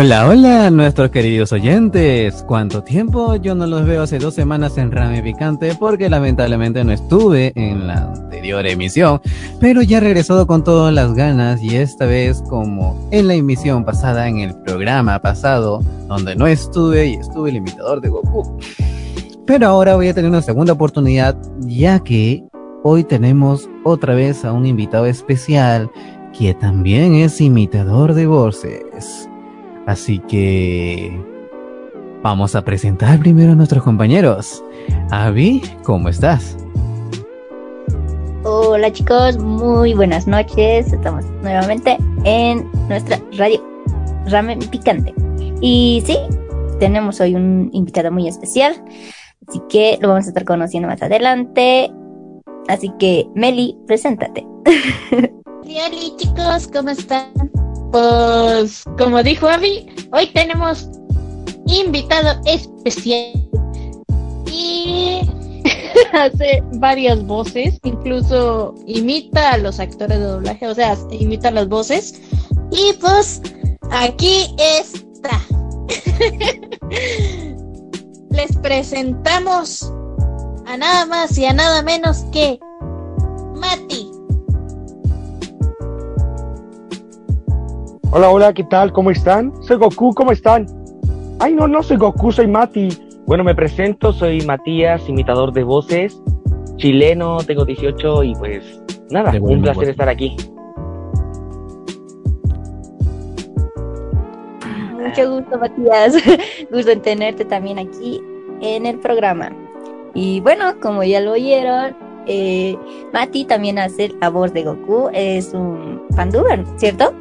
Hola, hola, nuestros queridos oyentes. ¿Cuánto tiempo? Yo no los veo hace dos semanas en Rame Picante porque lamentablemente no estuve en la anterior emisión, pero ya he regresado con todas las ganas y esta vez como en la emisión pasada, en el programa pasado, donde no estuve y estuve el imitador de Goku. Pero ahora voy a tener una segunda oportunidad ya que hoy tenemos otra vez a un invitado especial que también es imitador de voces. Así que vamos a presentar primero a nuestros compañeros. Avi, ¿cómo estás? Hola chicos, muy buenas noches. Estamos nuevamente en nuestra radio Ramen Picante. Y sí, tenemos hoy un invitado muy especial, así que lo vamos a estar conociendo más adelante. Así que, Meli, preséntate. Hola chicos, ¿cómo están? Pues, como dijo Avi, hoy tenemos invitado especial y hace varias voces, incluso imita a los actores de doblaje, o sea, imita las voces. Y pues, aquí está. Les presentamos a nada más y a nada menos que Hola, hola, ¿qué tal? ¿Cómo están? Soy Goku, ¿cómo están? Ay, no, no soy Goku, soy Mati. Bueno, me presento, soy Matías, imitador de voces, chileno, tengo 18 y pues nada, un placer estar aquí. Mucho gusto, Matías. gusto en tenerte también aquí en el programa. Y bueno, como ya lo oyeron, eh, Mati también hace la voz de Goku, es un fanduber, ¿cierto?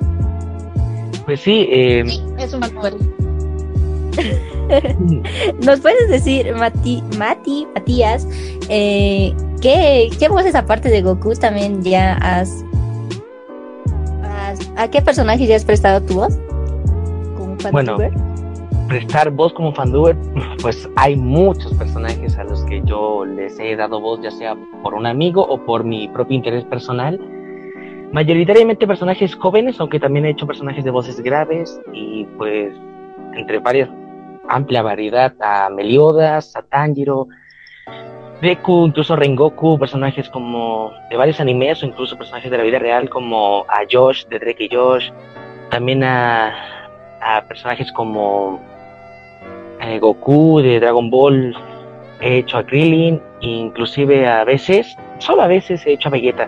Pues sí, eh... Sí, es un ¿Nos puedes decir, Mati, Mati Matías, eh, ¿qué, qué voces aparte de Goku también ya has, has ¿A qué personaje ya has prestado tu voz? Como bueno, prestar voz como fanduber, pues hay muchos personajes a los que yo les he dado voz, ya sea por un amigo o por mi propio interés personal mayoritariamente personajes jóvenes, aunque también he hecho personajes de voces graves y pues entre varias amplia variedad. A Meliodas, a Tanjiro, Deku, incluso Rengoku, personajes como de varios animes o incluso personajes de la vida real como a Josh de Drake y Josh, también a, a personajes como eh, Goku de Dragon Ball, he hecho a Krillin, inclusive a veces, solo a veces he hecho a Vegeta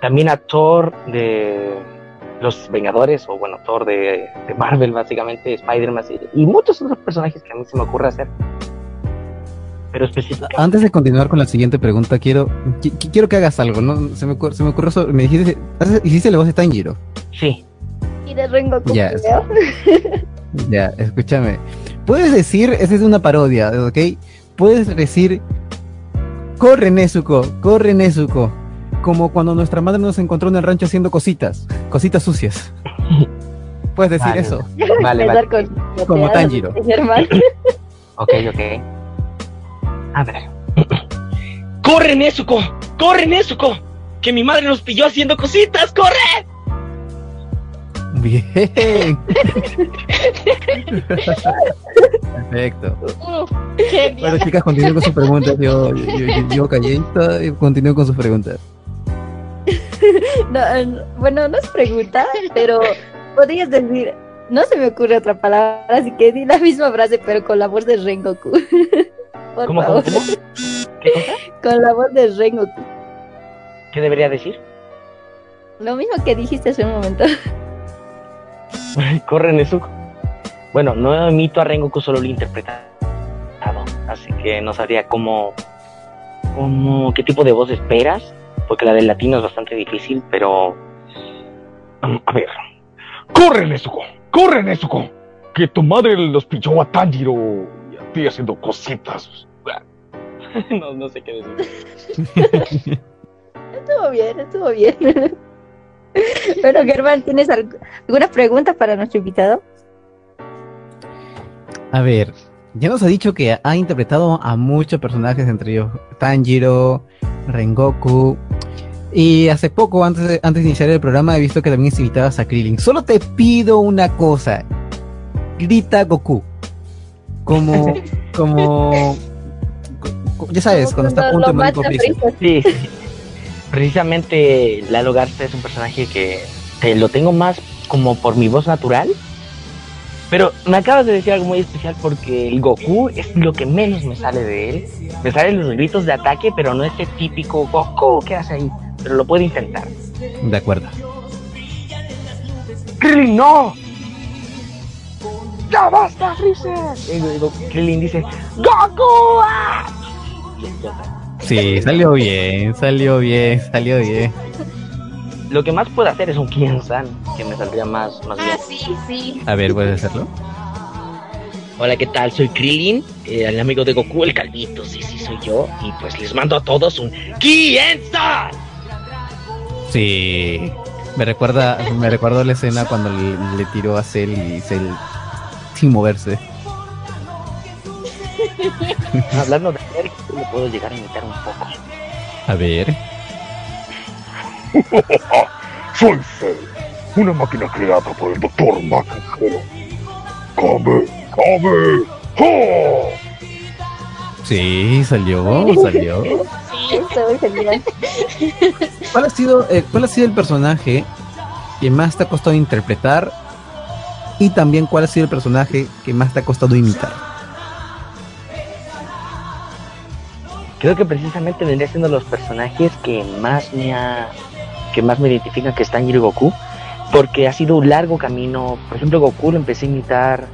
también actor de los Vengadores, o bueno, Thor de, de Marvel, básicamente, Spider-Man y, muchos otros personajes que a mí se me ocurre hacer. Pero específicamente. Antes de continuar con la siguiente pregunta, quiero quiero que hagas algo, ¿no? Se me, se me ocurrió, me dijiste, hiciste la voz de Tanjiro. Sí. Y de Rengo Ya, ya, escúchame. Puedes decir, esa es una parodia, ¿ok? Puedes decir, corre Nezuko, corre Nezuko como cuando nuestra madre nos encontró en el rancho haciendo cositas, cositas sucias. Puedes decir eso. Vale, vale. como Tanjiro. ok, ok. A ver. ¡Corre, Nezuko! ¡Corre, Nezuko! ¡Que mi madre nos pilló haciendo cositas! ¡Corre! Bien. Perfecto. bueno, chicas, continúen con sus preguntas. Yo, yo, yo, yo callé y continúo con sus preguntas. no, bueno, no es pregunta, pero podrías decir, no se me ocurre otra palabra, así que di la misma frase, pero con la voz de Rengoku. Por ¿Cómo, favor. ¿cómo, qué cosa? Con la voz de Rengoku. ¿Qué debería decir? Lo mismo que dijiste hace un momento. Corre Nezuko. Bueno, no emito a Rengoku, solo lo he interpretado. Así que no sabría cómo, cómo, qué tipo de voz esperas porque la del latino es bastante difícil, pero... A ver. ¡Corre, Nezuko! ¡Corre, Nezuko! Que tu madre los pilló a Tanjiro y a ti haciendo cositas. no, no sé qué decir. estuvo bien, estuvo bien. bueno, Germán, ¿tienes alguna pregunta para nuestro invitado? A ver, ya nos ha dicho que ha interpretado a muchos personajes, entre ellos Tanjiro, Rengoku. Y hace poco, antes de, antes de iniciar el programa, he visto que también invitabas a Krillin. Solo te pido una cosa. grita Goku. Como, como, ya sabes, cuando está a punto de morir por Sí, precisamente Lalo Garza es un personaje que te lo tengo más como por mi voz natural. Pero me acabas de decir algo muy especial porque el Goku es lo que menos me sale de él. Me salen los gritos de ataque, pero no ese típico Goku que hace ahí. Pero lo puede intentar. De acuerdo. ¡Krillin, no! ¡Ya basta, Freezer! Krillin dice, ¡Goku! ¡Ah! Sí, salió bien, salió bien, salió bien. Lo que más puedo hacer es un Kien-san, que me saldría más, más ah, sí, sí. A ver, ¿puedes hacerlo? Hola, ¿qué tal? Soy Krillin, eh, el amigo de Goku, el calvito, sí, sí, soy yo. Y pues les mando a todos un Kien-san. Sí, me recuerda, me recuerdo la escena cuando le, tiró a Cell y Cell sin moverse. Hablando de Cell, le puedo llegar a imitar un poco. A ver. Soy Cell, una máquina creada por el Doctor Macro. ¡Come! ¡Come! ¡Oh! Sí, salió, salió. ¿Cuál ha sido, eh, cuál ha sido el personaje que más te ha costado interpretar y también cuál ha sido el personaje que más te ha costado imitar? Creo que precisamente vendría siendo los personajes que más me ha que más me identifican que están en Goku, porque ha sido un largo camino. Por ejemplo, Goku lo empecé a imitar,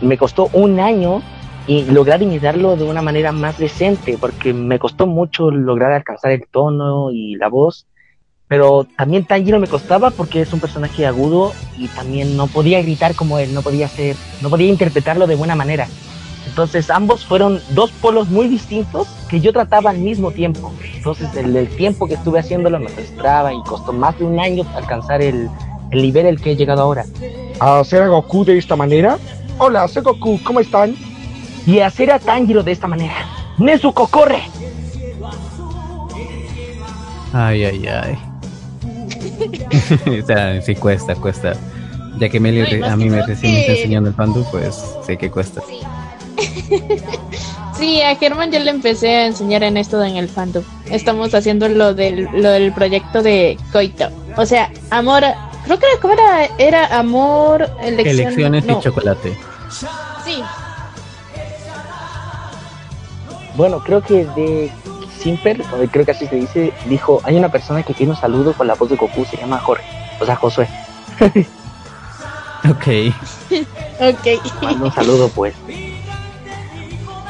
me costó un año y lograr imitarlo de una manera más decente, porque me costó mucho lograr alcanzar el tono y la voz, pero también Tanjiro me costaba porque es un personaje agudo y también no podía gritar como él, no podía ser, no podía interpretarlo de buena manera. Entonces ambos fueron dos polos muy distintos que yo trataba al mismo tiempo. Entonces el, tiempo que estuve haciéndolo me frustraba y costó más de un año alcanzar el, el nivel al que he llegado ahora. ¿A hacer a Goku de esta manera? Hola, soy Goku, ¿cómo están? Y hacer a Tanjiro de esta manera. Nezuko, corre. Ay, ay, ay. o sea, sí cuesta, cuesta. Ya que Meli a mí me recién está enseñando el pandu, pues sé que cuesta. Sí. a Germán yo le empecé a enseñar en esto en el fandom. Estamos haciendo lo del, lo del proyecto de Coito. O sea, amor, creo que ¿cómo era, era amor, elecciones y chocolate. Sí. Bueno, creo que de Simper, creo que así se dice, dijo, hay una persona que tiene un saludo con la voz de Goku, se llama Jorge, o sea, Josué. ok. ok. un saludo pues.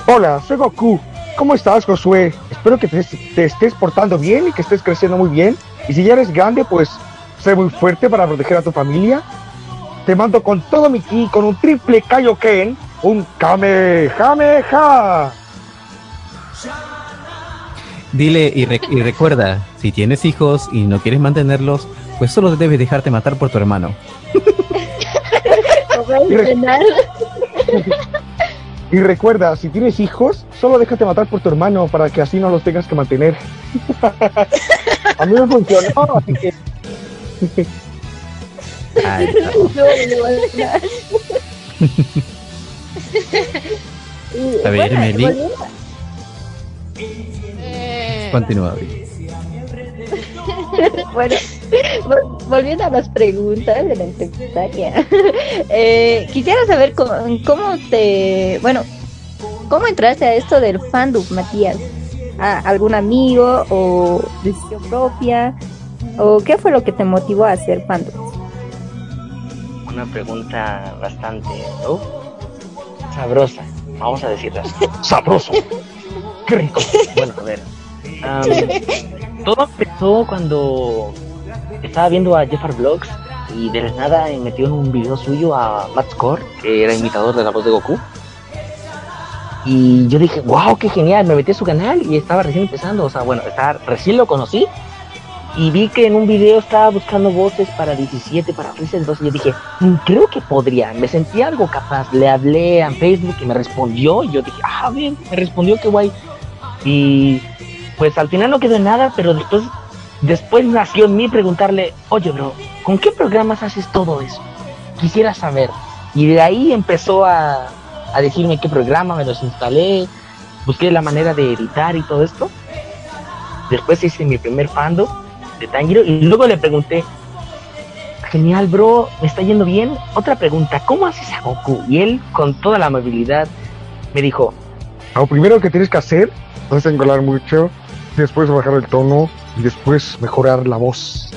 Hola, soy Goku. ¿Cómo estás, Josué? Espero que te, estés portando bien y que estés creciendo muy bien. Y si ya eres grande, pues sé muy fuerte para proteger a tu familia. Te mando con todo mi ki, con un triple Kaioken, un Kamehameha. Dile y, y, recuerda, si tienes hijos y no quieres mantenerlos, pues solo debes dejarte matar por tu hermano. Y recuerda, si tienes hijos, solo déjate matar por tu hermano para que así no los tengas que mantener. a mí me funcionó, así que. Ay, a ver, Meli. Eh. Continúa. bueno, volviendo a las preguntas de la secretaria, eh, quisiera saber cómo, te, bueno, cómo entraste a esto del fandom, Matías. ¿A algún amigo o decisión propia? ¿O qué fue lo que te motivó a hacer fandom? Una pregunta bastante sabrosa, vamos a decirlo Sabroso. Qué rico. Bueno, a ver. todo empezó cuando estaba viendo a Jeffar Vlogs y de la nada me metió en un video suyo a Matt Score, que era imitador de la voz de Goku. Y yo dije, wow, qué genial, me metí a su canal y estaba recién empezando, o sea, bueno, estaba, recién lo conocí y vi que en un video estaba buscando voces para 17, para 13, entonces yo dije, mm, creo que podría, me sentí algo capaz, le hablé a Facebook y me respondió y yo dije, ah, bien, me respondió, qué guay. Y pues al final no quedó en nada, pero después, después nació en mí preguntarle, oye bro, ¿con qué programas haces todo eso? Quisiera saber. Y de ahí empezó a, a decirme qué programa, me los instalé, busqué la manera de editar y todo esto. Después hice mi primer fando de Tanjiro y luego le pregunté, genial bro, me está yendo bien. Otra pregunta, ¿cómo haces a Goku? Y él con toda la amabilidad me dijo, lo primero que tienes que hacer es engolar mucho, después bajar el tono y después mejorar la voz.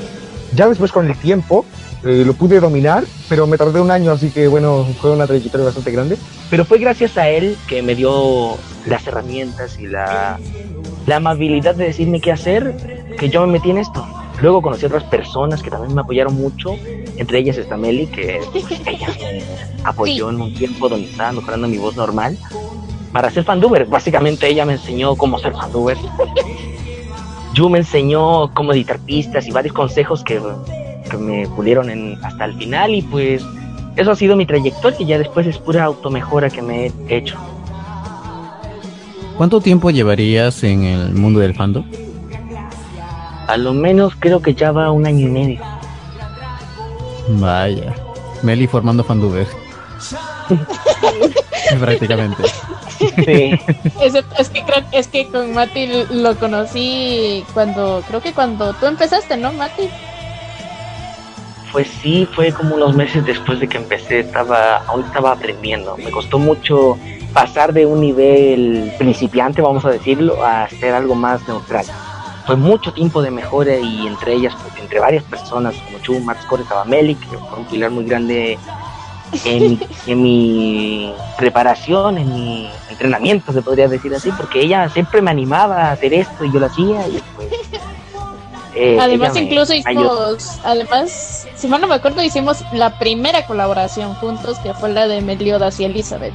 Ya después con el tiempo eh, lo pude dominar, pero me tardé un año, así que bueno, fue una trayectoria bastante grande. Pero fue gracias a él que me dio las herramientas y la, la amabilidad de decirme qué hacer, que yo me metí en esto. Luego conocí a otras personas que también me apoyaron mucho, entre ellas está Meli, que pues, ella me apoyó en un tiempo donde estaba mejorando mi voz normal para ser fanduber. Básicamente ella me enseñó cómo ser fanduber. Yu me enseñó cómo editar pistas y varios consejos que, que me pudieron en, hasta el final y pues eso ha sido mi trayectoria y ya después es pura automejora que me he hecho. ¿Cuánto tiempo llevarías en el mundo del fandom? A lo menos creo que ya va un año y medio. Vaya. Meli formando fanduber. Prácticamente. Sí. es, que creo es que con Mati lo conocí cuando, creo que cuando tú empezaste, ¿no, Mati? Pues sí, fue como unos meses después de que empecé, estaba, aún estaba aprendiendo. Me costó mucho pasar de un nivel principiante, vamos a decirlo, a ser algo más neutral. Fue mucho tiempo de mejora y entre ellas, pues, entre varias personas, como Chu, Max Core, estaba Meli, que fue un pilar muy grande en, en, mi preparación, en mi entrenamiento, se podría decir así, porque ella siempre me animaba a hacer esto y yo lo hacía y pues, eh, además incluso hicimos, además, si mal no me acuerdo, hicimos la primera colaboración juntos, que fue la de Meliodas y Elizabeth.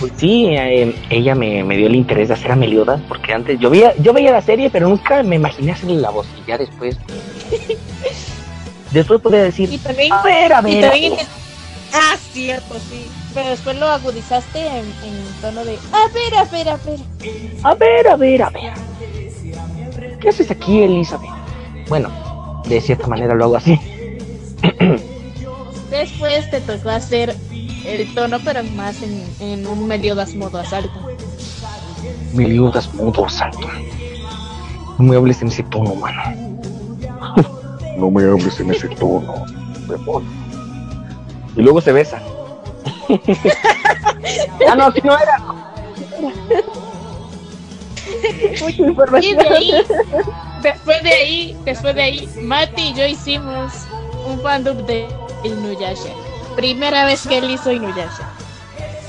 Pues sí, eh, ella me, me, dio el interés de hacer a Meliodas, porque antes yo veía, yo veía la serie, pero nunca me imaginé hacerle la voz, y ya después... después podía decir, y también, a ver, a ver. Ah, cierto, sí. Pero después lo agudizaste en, tono de, a ver, a ver, a ver. A ver, a ver, a ver. ¿Qué haces aquí, Elizabeth? Bueno, de cierta manera lo hago así. Después te tocó hacer el tono, pero más en, en un Meliodas modo asalto. Meliodas modo asalto. No me hables en ese tono, mano. no me hables en ese tono, Y luego se besan. ah, no, aquí no era. Mucha información. Y de ahí, después de ahí, después de ahí, Mati y yo hicimos un fandom de Inuyasha. Primera vez que él hizo Inuyasha.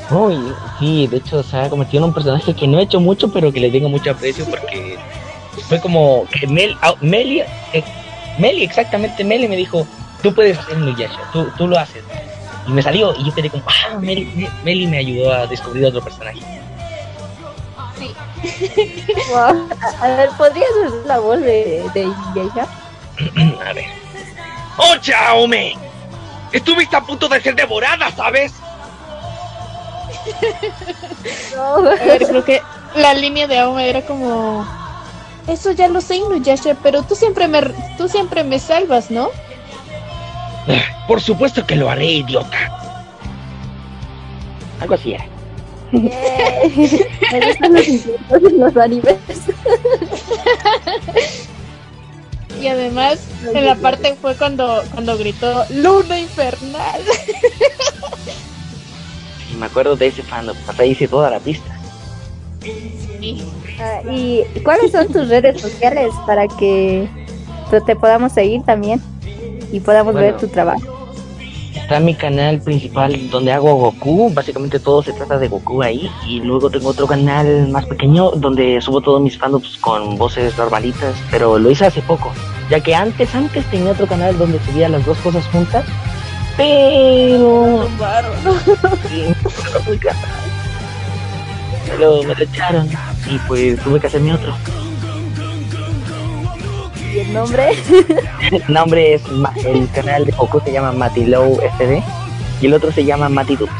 Uy, sí, de hecho se ha convertido en un personaje que no he hecho mucho, pero que le tengo mucho aprecio porque fue como que Mel, ah, Meli, eh, Meli, exactamente, Meli me dijo, tú puedes hacer Inuyasha, tú, tú lo haces. Y me salió y yo quedé como, ah, Meli, Meli me ayudó a descubrir otro personaje. Sí. wow. A ver, ¿podrías hacer la voz de, de Inuyasha? a ver. ¡Oh, Jaume! Estuviste a punto de ser devorada, ¿sabes? no. A ver, creo que la línea de Aume era como... Eso ya lo sé, Inuyasha, pero tú siempre me, tú siempre me salvas, ¿no? Por supuesto que lo haré, idiota. Algo así era. los animes. y además, en la parte fue cuando, cuando gritó Luna Infernal. sí, me acuerdo de ese fandom. Hasta hice toda la pista. Ah, ¿Y cuáles son tus redes sociales para que te podamos seguir también? Y podamos ver tu trabajo. Está mi canal principal donde hago Goku, básicamente todo se trata de Goku ahí, y luego tengo otro canal más pequeño donde subo todos mis fandoms con voces normalitas, pero lo hice hace poco, ya que antes, antes tenía otro canal donde subía las dos cosas juntas, pero... pero me lo echaron y pues tuve que hacerme otro. El nombre? el nombre es, el canal de Goku se llama Matilow FD y el otro se llama Matidux.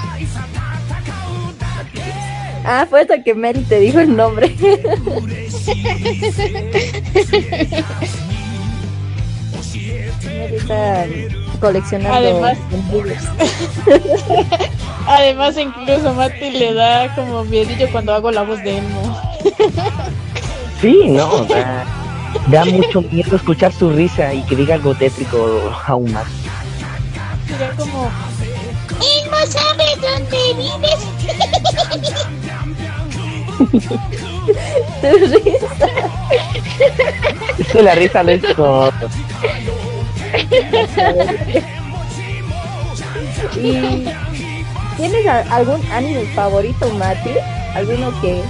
Ah, fue hasta que Mel te dijo el nombre. coleccionando Además, Además, incluso Mati le da como miedillo cuando hago la voz de Emo. Sí, no, da, da mucho miedo escuchar su risa y que diga algo tétrico aún más. Sería como, Emo sabe dónde vives. tu risa. Es que la risa no es todo. ¿Y tienes a- algún anime favorito, Mati? ¿Alguno que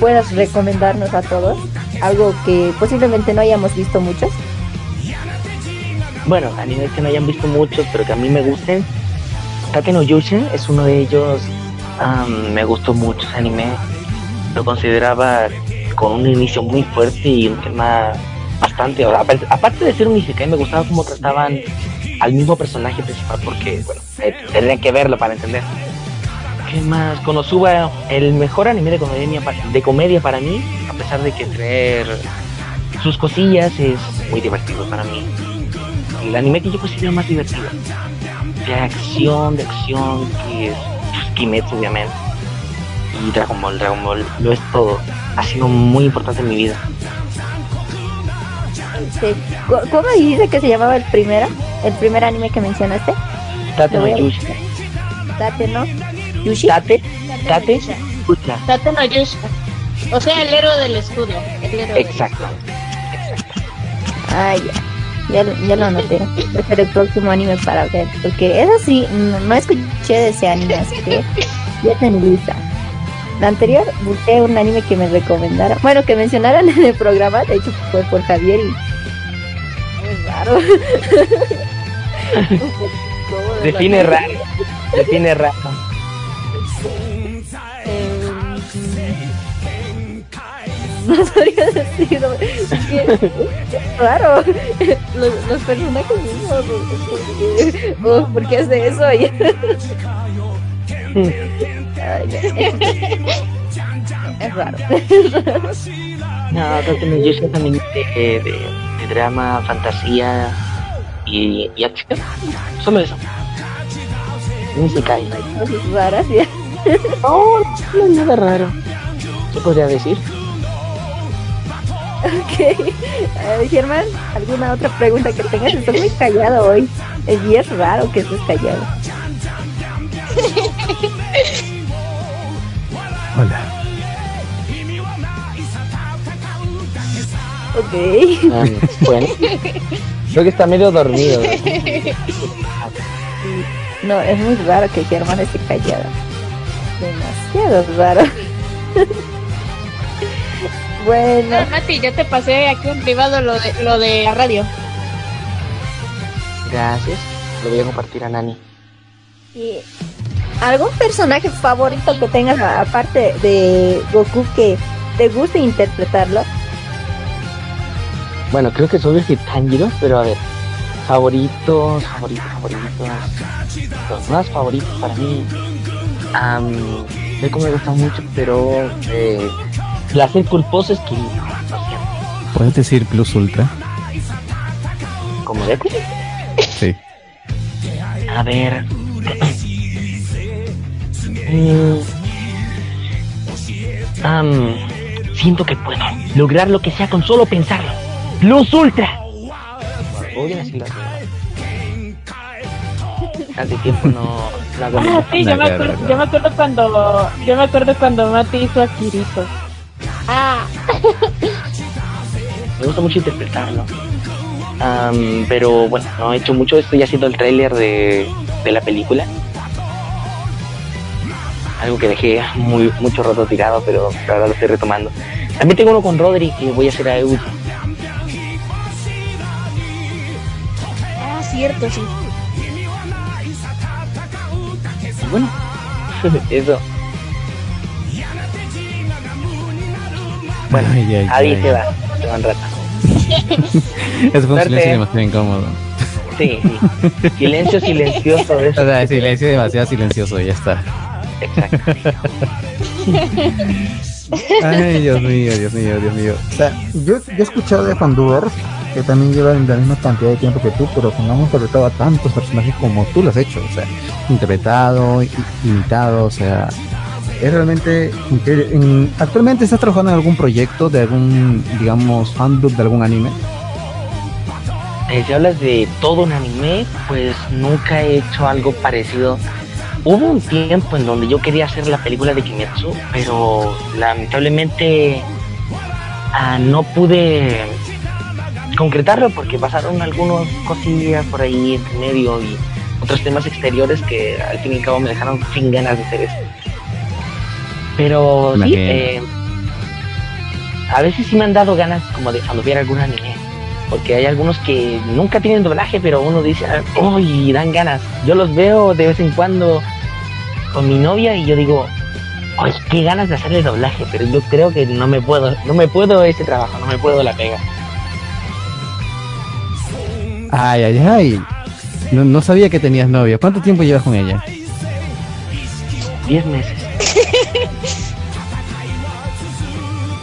puedas recomendarnos a todos? Algo que posiblemente no hayamos visto muchos. Bueno, animes que no hayan visto muchos, pero que a mí me gusten. Tate no Yushin es uno de ellos. am, me gustó mucho ese anime. Lo consideraba con un inicio muy fuerte y un tema bastante. aparte- de ser un isekai, me gustaba cómo trataban al mismo personaje principal, porque, bueno, eh, tendrían que verlo para entender. ¿Qué más? Konosuba, el mejor anime de comedia, de comedia para mí, a pesar de que traer sus cosillas es muy divertido para mí el anime que yo considero más divertido. De acción, de acción, que es pues, Kimetsu, obviamente. Y Dragon Ball, Dragon Ball, lo es todo. Ha sido muy importante en mi vida. Este, ¿cu- ¿Cómo dice que se llamaba el primero? ¿El primer anime que mencionaste? Tate no Yushi. Tate, ¿no? Yushi. Tate, Tate. Tate no Yusha. O sea, el héroe del escudo. El héroe del Exacto. Ah, ya. Ya, lo- ya lo anoté. Va a ser el próximo anime para ver. Porque eso sí, no, no escuché de ese anime, así que ya está en lista. La anterior busqué un anime que me recomendara. Bueno, que mencionaran en el programa. De hecho, fue por Javier y. Es raro. Define raro. Define raro. No sabría es raro. Los, los personajes mismos. Oh, ¿Por qué hace eso? Es raro. No, es un anime de, de, de drama, fantasía y, y acción. Solo eso. Cosas raras. ya. No, no es nada raro. ¿Qué podría decir? Ok. Eh, Germán, ¿alguna otra pregunta que tengas? Estás muy callado hoy. Y es raro que estés callado. Hola. Ok. Ah, bueno, creo que está medio dormido. No, es muy raro que Germán esté callado. Demasiado raro. bueno, Ah, Mati, ya te pasé aquí en privado lo de, lo de la radio. Gracias. Lo voy a compartir a Nani. ¿y ¿algún personaje favorito que tengas aparte de Goku que te guste interpretarlo? Bueno, creo que soy decir Tanjiro, pero a ver. Favoritos, favoritos, favoritos. Los más favoritos para mí. Um, me gusta mucho, pero eh, placer culposo es que. ¿Puedes decir Plus Ultra? Como Deku. Sí. A ver. Am, siento que puedo lograr lo que sea con solo pensarlo. ¡Luz Ultra! Voy a decirlo así. Hace tiempo no, Ah, sí, yo me, Claro, acuerdo, claro. yo me acuerdo cuando yo me acuerdo cuando Mati hizo a Kirito. Ah, Me gusta mucho interpretarlo. Am, pero bueno, no he hecho mucho. Estoy haciendo el tráiler de, de la película. Algo que dejé muy mucho rato tirado, pero ahora lo estoy retomando. También tengo uno con Rodri que voy a hacer a Eudi. ah, cierto, sí. Y bueno, eso. Bueno, Ay, ay, ahí ay. se va. Se van rato. Eso fue un Suerte. silencio demasiado incómodo. Sí, sí. Silencio silencioso. O Eso. sea, silencio demasiado silencioso, ya está. Exacto. Ay, Dios mío, Dios mío, Dios mío. O sea, yo, yo he escuchado de Fandubers que también llevan la misma cantidad de tiempo que tú, pero que no han interpretado a tantos personajes como tú lo has hecho, o sea, interpretado, imitado, o sea, es realmente actualmente estás trabajando en algún proyecto de algún, digamos, fandom de algún anime. Eh, si hablas de todo un anime, pues nunca he hecho algo parecido. Hubo un tiempo en donde yo quería hacer la película de Kimetsu, pero lamentablemente ah, no pude concretarlo porque pasaron algunas cosillas por ahí entre medio y otros temas exteriores que al fin y al cabo me dejaron sin ganas de hacer eso. Pero sí, eh, a veces sí me han dado ganas como de ver algún anime. Porque hay algunos que nunca tienen doblaje, pero uno dice, uy, dan ganas. Yo los veo de vez en cuando con mi novia y yo digo, ay, qué ganas de hacerle doblaje, pero yo creo que no me puedo, no me puedo ese trabajo, no me puedo la pega. Ay, ay, ay. No, no sabía que tenías novia. ¿Cuánto tiempo llevas con ella? Diez meses.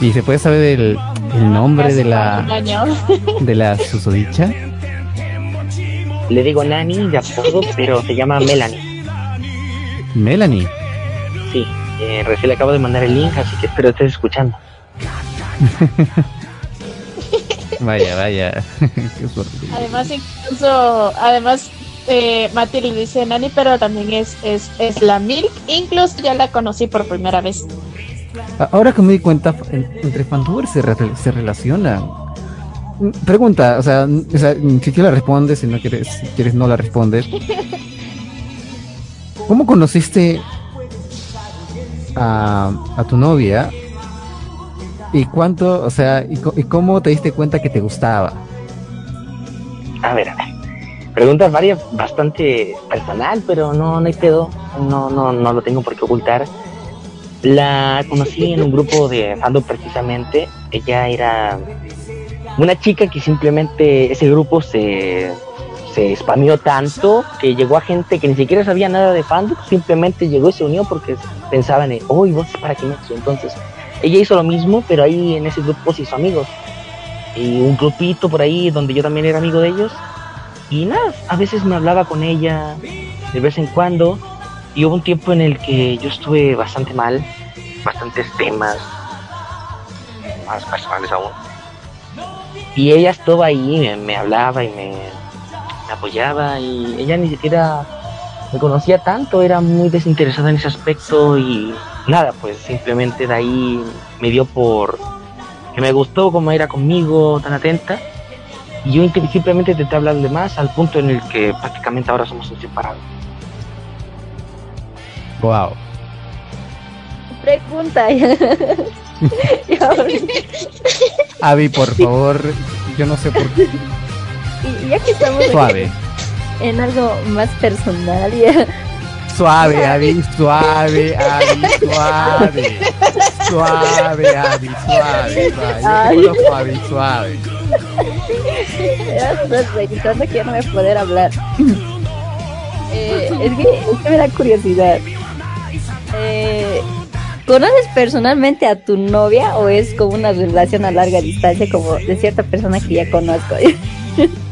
¿Y se puede saber el, nombre de la de la susodicha? Le digo Nani de apodo, pero se llama Melanie. ¿Melanie? Sí, eh, recién le acabo de mandar el link, así que espero estés escuchando. vaya, vaya. además, incluso, además, eh, Mati le dice Nani, pero también es, es, es la Milk. Incluso ya la conocí por primera vez. Ahora que me di cuenta, entre fantubers se, se relacionan. Pregunta, o sea, si quieres la respondes, si no quieres, si quieres no la respondes. ¿Cómo conociste a, a tu novia? ¿Y cuánto, o sea, y, cómo te diste cuenta que te gustaba? A ver, a ver. Preguntas varias, bastante personal, pero no, no hay pedo. No, no, no lo tengo por qué ocultar. La conocí en un grupo de fandom precisamente. Ella era una chica que simplemente ese grupo se, se tanto que llegó a gente que ni siquiera sabía nada de fandom, simplemente llegó y se unió porque pensaban, oh, vos para qué me Entonces, ella hizo lo mismo, pero ahí en ese grupo se hizo amigos. Y un grupito por ahí donde yo también era amigo de ellos. Y nada, a veces me hablaba con ella de vez en cuando y hubo un tiempo en el que yo estuve bastante mal, bastantes temas, más personales aún. Y ella estuvo ahí, me, hablaba y me, apoyaba y ella ni siquiera me conocía tanto, era muy desinteresada en ese aspecto y nada, pues simplemente de ahí me dio por que me gustó como era conmigo, tan atenta. Y yo simplemente intenté hablarle más al punto en el que prácticamente ahora somos inseparables. Wow. Pregunta. Avi, por favor, yo no sé por qué. Y ya que estamos suave. En, algo más personal, Suave, Avi, suave, Avi, suave. Suave, Avi, suave, suave. Yo suave, suave. Ya estás pensando que ya no voy a poder hablar. Eh, es, que, es que me da curiosidad. Eh, ¿Conoces personalmente a tu novia o es como una relación a larga distancia como de cierta persona que ya conozco?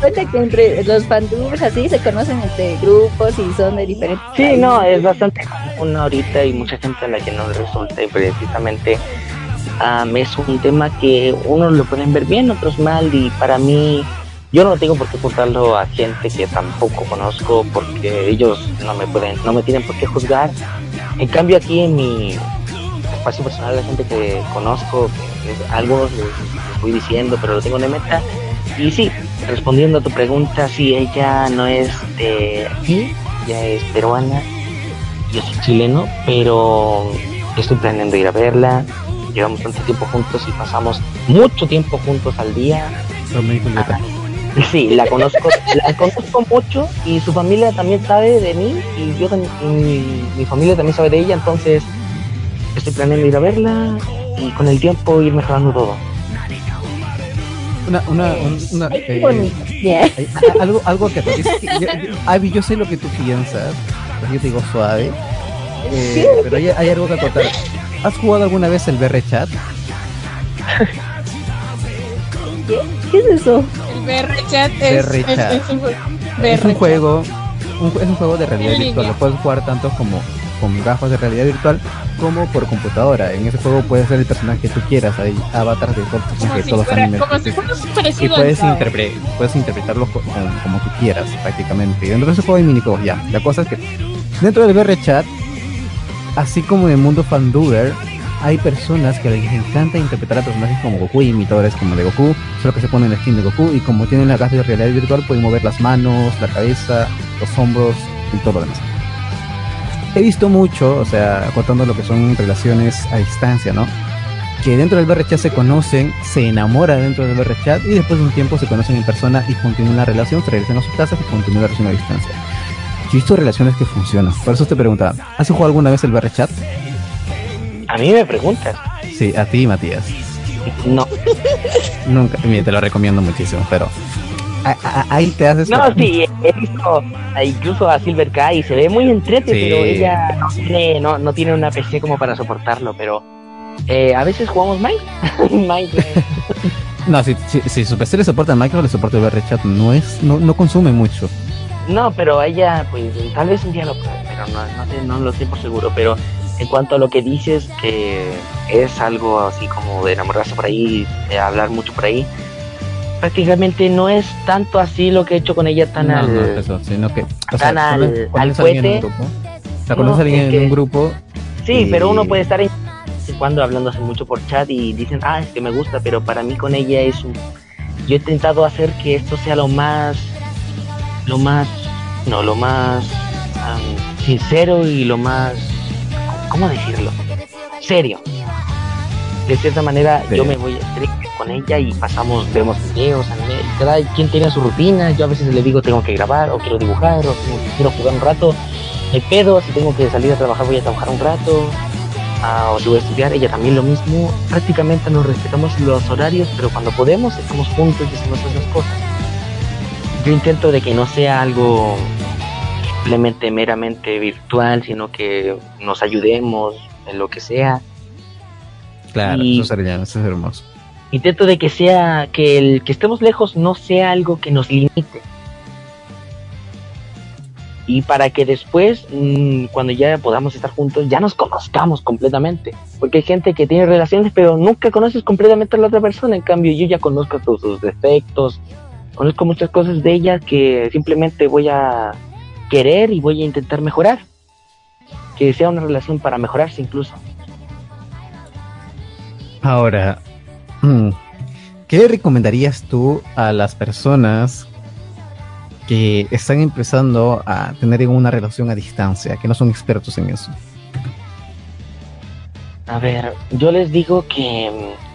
cuenta que entre los fandubs así se conocen entre grupos y son de diferentes. Sí, no, es bastante común ahorita y mucha gente a la que no le resulta y precisamente um, es un tema que unos lo pueden ver bien, otros mal y para mí yo no tengo por qué ocultarlo a gente que tampoco conozco porque ellos no me pueden, no me tienen por qué juzgar. En cambio aquí en mi espacio personal la gente que conozco, que algunos les, voy diciendo, pero lo tengo de meta. Y sí, respondiendo a tu pregunta, sí, ella no es de aquí, ella es peruana, yo soy chileno, pero estoy planeando ir a verla. Llevamos tanto tiempo juntos y pasamos mucho tiempo juntos al día. Sí, la conozco, la conozco mucho y su familia también sabe de mí y yo mi, familia también sabe de ella, entonces estoy planeando ir a verla y con el tiempo ir mejorando todo. Una, una, una eh, algo, algo que yo, yo sé lo que tú piensas, yo te digo suave, eh, pero hay, hay, algo que acotar. ¿Has jugado alguna vez el BR Chat? ¿Qué? ¿Qué es eso? El VR chat es, es, un, es un juego es un juego de realidad virtual. Lo puedes jugar tanto como con gafas de realidad virtual como por computadora. En ese juego puedes ser el personaje que tú quieras. Hay avatars de todos los personajes, todos los Y puedes, interpre puedes interpretarlo como, como, tú quieras, prácticamente. Y dentro de ese juego hay minijuegos ya. La cosa es que dentro del VR chat, así como en el mundo fanduber, hay personas que les encanta interpretar a personajes como Goku, imitadores como de Goku, solo que se ponen el skin de Goku y como tienen la gafa de realidad virtual pueden mover las manos, la cabeza, los hombros y todo lo demás. He visto mucho, o sea, contando lo que son relaciones a distancia, ¿no? Que dentro del VRChat se conocen, se enamoran dentro del VRChat y después de un tiempo se conocen en persona y continúan la relación, se regresan a sus casas y continúan la relación a distancia. Yo he visto relaciones que funcionan. Por eso te preguntaba, ¿has jugado alguna vez el VRChat? A mí me preguntas. Sí, a ti, Matías. No. Nunca, mira, te lo recomiendo muchísimo, pero ahí te haces. No, sí, he visto incluso a Silver Kai se ve muy entrete, pero ella no tiene, no, no tiene una PC como para soportarlo, pero eh, a veces jugamos Minecraft. no, si, si, su PC le soporta Minecraft, le soporta el VRChat, no es, no, no consume mucho. No, pero ella, pues tal vez un día lo pueda, pero no, no, no lo sé por seguro, pero en cuanto a lo que dices, que es algo así como de enamorarse por ahí, de hablar mucho por ahí, prácticamente no es tanto así lo que he hecho con ella tan al. No eso, sino que. O tan al, al cohete. Conoces alguien en un grupo. Sí, pero uno puede estar en cuando hablando hace mucho por chat y dicen, ah, es que me gusta, pero para mí con ella es un. Yo he intentado hacer que esto sea lo más. Lo más. No, lo más. sincero y lo más ¿cómo decirlo? Serio. De cierta manera, yo me voy con ella y pasamos, vemos videos, cada quien tiene su rutina. Yo a veces le digo, tengo que grabar, o quiero dibujar, o quiero jugar un rato. Me pedo, si tengo que salir a trabajar, voy a trabajar un rato. Ah, o si voy a estudiar, ella también lo mismo. Prácticamente nos respetamos los horarios, pero cuando podemos, estamos juntos y hacemos esas cosas. Yo intento de que no sea algo simplemente meramente virtual, sino que nos ayudemos en lo que sea. Claro, eso sería, eso es hermoso. Intento de que sea, que el que estemos lejos no sea algo que nos limite. Y para que después, mm, cuando ya podamos estar juntos, ya nos conozcamos completamente. Porque hay gente que tiene relaciones, pero nunca conoces completamente a la otra persona. En cambio, yo ya conozco todos sus defectos, conozco muchas cosas de ella que simplemente voy a querer y voy a intentar mejorar. Que sea una relación para mejorarse incluso. Ahora, mm, ¿qué recomendarías tú a las personas que están empezando a tener una relación a distancia, que no son expertos en eso? A ver, yo les digo que Mm,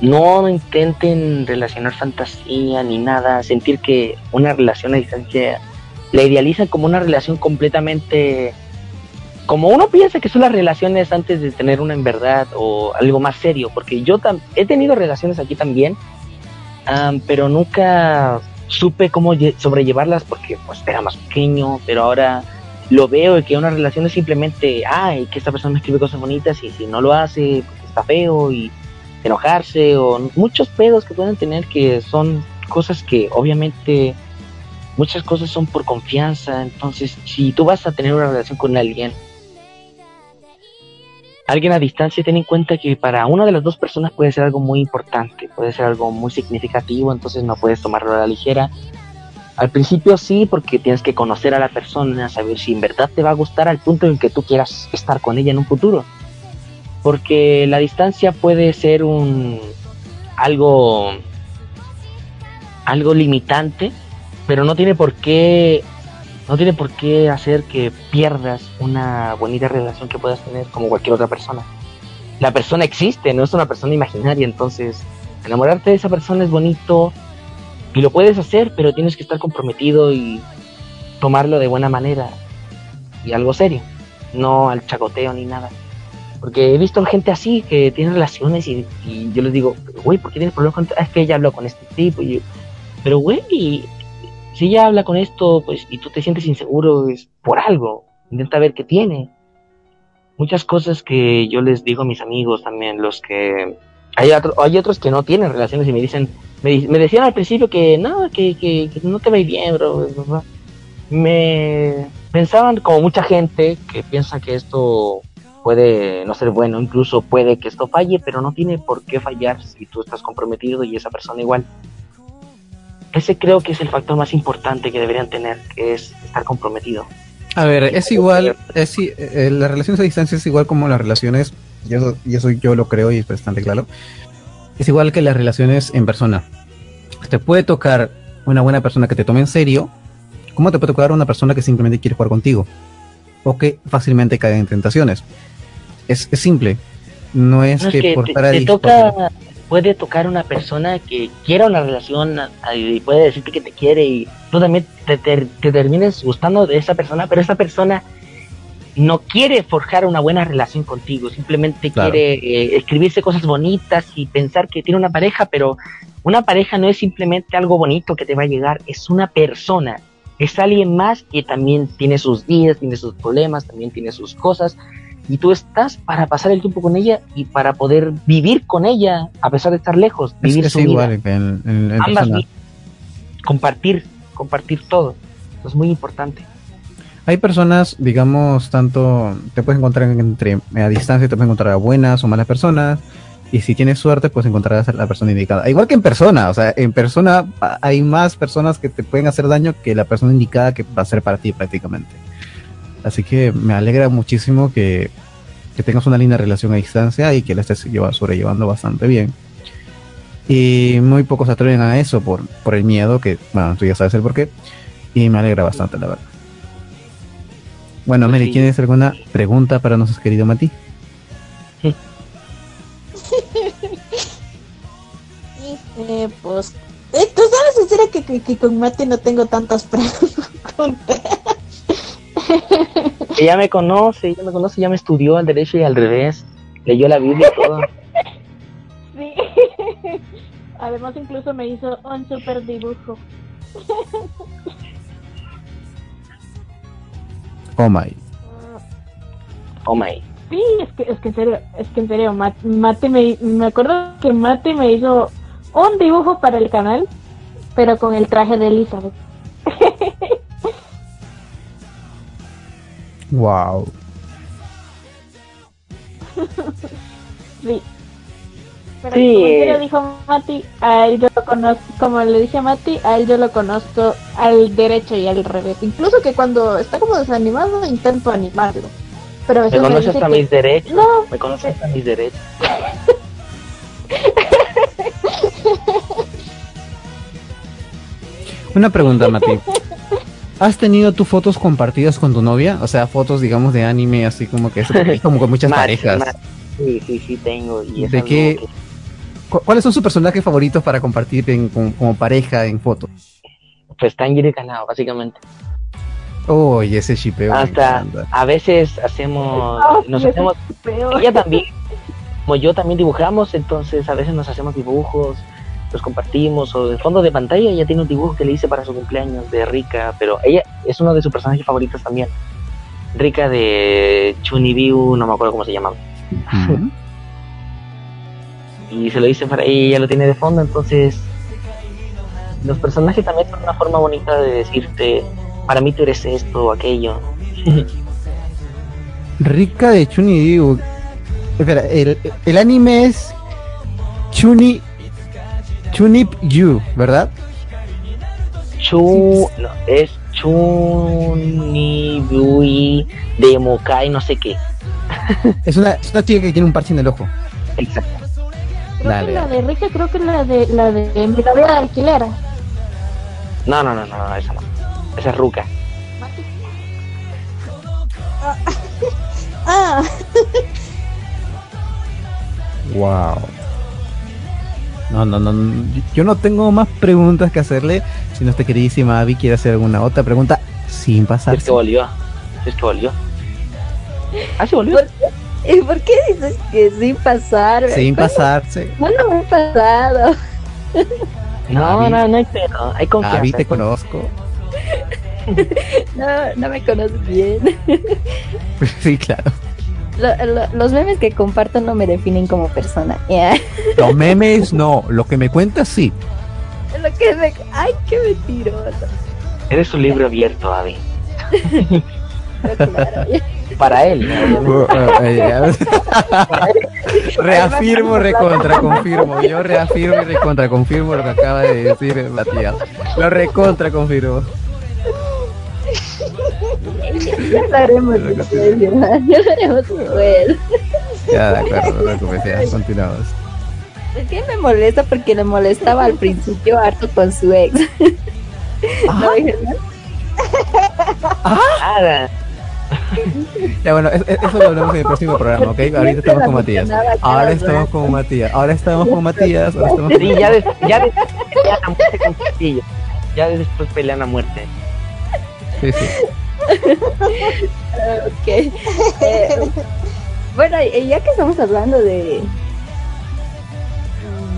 no intenten relacionar fantasía ni nada, sentir que una relación a distancia la idealizan como una relación completamente como uno piensa que son las relaciones antes de tener una en verdad o algo más serio, porque yo he tenido relaciones aquí también, pero nunca supe cómo sobrellevarlas porque pues era más pequeño, pero ahora lo veo y que una relación es simplemente, ay, que esta persona escribe cosas bonitas y si no lo hace, pues está feo y enojarse o muchos pedos que pueden tener que son cosas que obviamente muchas cosas son por confianza. Entonces, si tú vas a tener una relación con alguien, alguien a distancia, ten en cuenta que para una de las dos personas puede ser algo muy importante, puede ser algo muy significativo, entonces no puedes tomarlo a la ligera. Al principio sí, porque tienes que conocer a la persona, saber si en verdad te va a gustar al punto en que tú quieras estar con ella en un futuro porque la distancia puede ser un algo algo limitante, pero no tiene por qué no tiene por qué hacer que pierdas una bonita relación que puedas tener como cualquier otra persona. La persona existe, no es una persona imaginaria, entonces enamorarte de esa persona es bonito y lo puedes hacer, pero tienes que estar comprometido y tomarlo de buena manera y algo serio, no al chacoteo ni nada. Porque he visto gente así que tiene relaciones y, yo les digo, güey, ¿por qué tienes problemas con.? Ah, es que ella habló con este tipo. Y pero, güey, si ella habla con esto pues y tú te sientes inseguro, es por algo. Intenta ver qué tiene. Muchas cosas que yo les digo a mis amigos también, los que Hay, hay otros que no tienen relaciones y me dicen, me, decían al principio que no, que, que, no te va bien, bro. Me pensaban como mucha gente que piensa que esto puede no ser bueno, incluso puede que esto falle, pero no tiene por qué fallar si tú estás comprometido y esa persona igual. Ese creo que es el factor más importante que deberían tener, que es estar comprometido. A ver, es igual, es, eh, las relaciones a distancia es igual como las relaciones, y eso, y eso yo lo creo y es bastante claro, es igual que las relaciones en persona. Te puede tocar una buena persona que te tome en serio, como te puede tocar una persona que simplemente quiere jugar contigo, o que fácilmente cae en tentaciones es, simple. No es, que, por estar te, toca, puede tocar una persona que quiera una relación y puede decirte que te quiere y tú también te, termines gustando de esa persona, pero esa persona no quiere forjar una buena relación contigo, simplemente quiere eh, escribirse cosas bonitas y pensar que tiene una pareja, pero una pareja no es simplemente algo bonito que te va a llegar, es una persona, es alguien más que también tiene sus días, tiene sus problemas, también tiene sus cosas, y tú estás para pasar el tiempo con ella y para poder vivir con ella a pesar de estar lejos, vivir su vida. Ambas compartir, compartir todo. Eso es muy importante. Hay personas, digamos, tanto te puedes encontrar entre a distancia, te puedes encontrar a buenas o malas personas. Y si tienes suerte, pues encontrarás a la persona indicada. Igual que en persona, o sea, en persona hay más personas que te pueden hacer daño que la persona indicada que va a ser para ti prácticamente. Así que me alegra muchísimo que, tengas una linda relación a distancia y que la estés sobrellevando bastante bien. Y muy pocos se atreven a eso por, por el miedo, que, bueno, tú ya sabes el por qué. Y me alegra bastante, la verdad. Bueno, Mary, ¿tienes alguna pregunta para nuestro querido Mati? Sí. eh, pues, eh, ¿tú sabes en serio que, que, con Mati no tengo tantas preguntas? Ella me conoce, ella me conoce, ya me estudió al derecho y al revés. Leyó la Biblia y todo. Sí. Además incluso me hizo un super dibujo. Oh my. Oh my. Sí, es que, es que en serio, es que en serio, Mate me, me acuerdo que Mate me hizo un dibujo para el canal, pero con el traje de Elizabeth. Wow. sí. Pero como le dijo Mati, a él yo lo conozco, como le dije a Mati, a él yo lo conozco al derecho y al revés. Incluso que cuando está como desanimado intento animarlo. Pero ¿Me conoces a mis derechos? No. ¿Me conoces a mis derechos? Una pregunta, Mati. ¿Has tenido tus fotos compartidas con tu novia? O sea, fotos, digamos, de anime, así como que como con muchas parejas. Sí, sí, sí, tengo. Y ¿De qué? ¿Cuáles son sus personajes favoritos para compartir como, pareja en fotos? Pues Tanjiro Kanao, básicamente. Oh, y ese shipeo. Hasta a veces hacemos, nos hacemos, ella también, como yo también dibujamos, entonces a veces nos hacemos dibujos los compartimos, o de fondo de pantalla ella tiene un dibujo que le hice para su cumpleaños de Rika, pero ella es uno de sus personajes favoritos también. Rika de Chunibiu, no me acuerdo cómo se llama. y se lo hice para ella, ella lo tiene de fondo, entonces los personajes también son una forma bonita de decirte, para mí tú eres esto o aquello. Rika de Chunibiu. Espera, el, el anime es Chuni Chunip Yu, ¿verdad? Chu, no, es Chunibui de Mokai, no sé qué. es, una, es una chica que tiene un parche en el ojo. Exacto. Creo Dale. que la de Rica, creo que la de la de mi novia de alquilera. No, no, no, no, esa no. Esa es Ruca. ah. wow. No, no, no. Yo no tengo más preguntas que hacerle. Si nuestra queridísima Abby quiere hacer alguna otra pregunta sin pasar. Es que volvió. Es que volvió. Ah, se volvió. ¿Por qué, ¿Por qué dices que sin pasar? Sin pasarse. No, no me he pasado. No, no, no hay pedo. Hay confianza. Abby, te conozco. no, no me conoces bien. sí, claro. Los memes que comparto no me definen como persona. Los memes no, lo que me cuentas sí. Lo que me... Ay, qué mentiroso. Eres un libro abierto, Abby. Para él. reafirmo, recontra, confirmo. Yo reafirmo y recontra, confirmo lo que acaba de decir Matías. Lo recontra, confirmo. Ya lo haremos después, ya lo haremos después. Ya, de acuerdo, no te preocupes, ya, continuamos. Es que me molesta porque le molestaba al principio harto con su ex. ¿No ¿Ah? Ya bueno, eso lo hablamos en el próximo programa, ¿ok? Ahorita estamos con Matías. Ahora estamos con Matías. Ahora estamos con Matías. Ahora estamos Sí, ya, ya después pelean a muerte con Castillo. Ya después pelean a muerte. Sí, sí. ok. Eh, bueno, ya que estamos hablando de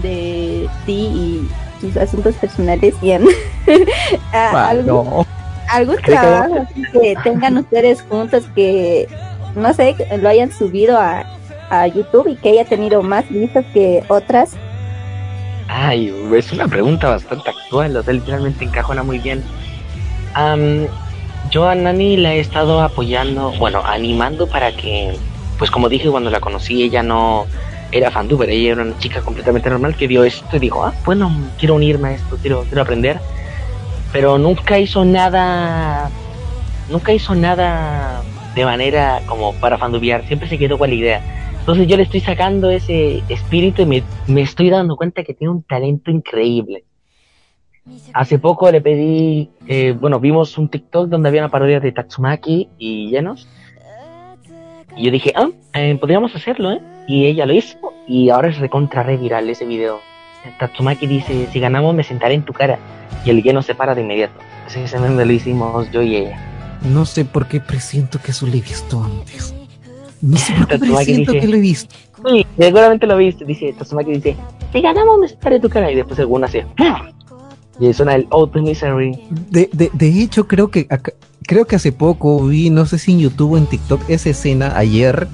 de ti y tus asuntos personales, bien. ¿Algún, algún trabajo que tengan ustedes juntos que, no sé, lo hayan subido a, a YouTube y que haya tenido más vistas que otras? Ay, es una pregunta bastante actual, o sea, literalmente encajona muy bien. Yo a Nani la he estado apoyando, bueno, animando para que, pues como dije cuando la conocí, ella no era fanduber, ella era una chica completamente normal que vio esto y dijo, ah, bueno, quiero unirme a esto, quiero, quiero aprender. Pero nunca hizo nada, nunca hizo nada de manera como para fandubear, siempre se quedó con la idea. Entonces yo le estoy sacando ese espíritu y me, me estoy dando cuenta que tiene un talento increíble. Hace poco le pedí, eh, bueno, vimos un TikTok donde había una parodia de Tatsumaki y Llenos. Y yo dije, ah, eh, podríamos hacerlo, ¿eh? Y ella lo hizo y ahora es recontra re viral ese video. Tatsumaki dice, si ganamos me sentaré en tu cara. Y el lleno se para de inmediato. Es donde lo hicimos yo y ella. No sé por qué presiento que eso lo he visto antes. No sé por qué presiento que lo he visto. Sí, seguramente lo viste. Dice, Tatsumaki dice, si ganamos me sentaré en tu cara. Y después alguna hace, y suena el Open Misery. De, de, de hecho, creo que creo que hace poco vi, no sé si en YouTube o en TikTok, esa escena ayer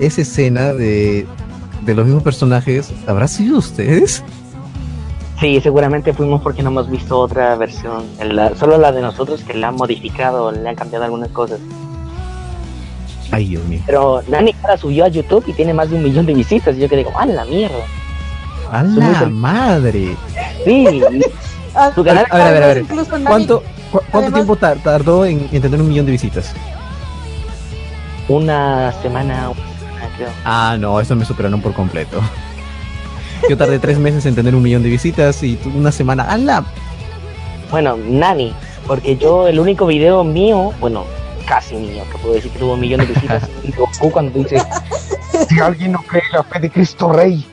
esa escena de, de los mismos personajes, ¿habrá sido ustedes? Sí, seguramente fuimos porque no hemos visto otra versión. solo la de nosotros que la han modificado, le han cambiado algunas cosas. Ay, Dios mío. Pero Nani la subió a YouTube y tiene más de un millón de visitas. Y yo que digo, ¡a la mierda! ¡A la madre! Sí. A, ver, a ver, a ver. ¿Cuánto, cuánto tiempo tardó en, en tener un millón de visitas? Una semana, Ah, no, eso me superaron por completo. Yo tardé tres meses en tener un millón de visitas y una semana. ¡Hala! Bueno, Nani, porque yo el único video mío, bueno, casi mío, que puedo decir que tuvo un millón de visitas, y Goku cuando dice: Si alguien no cree la fe de Cristo Rey.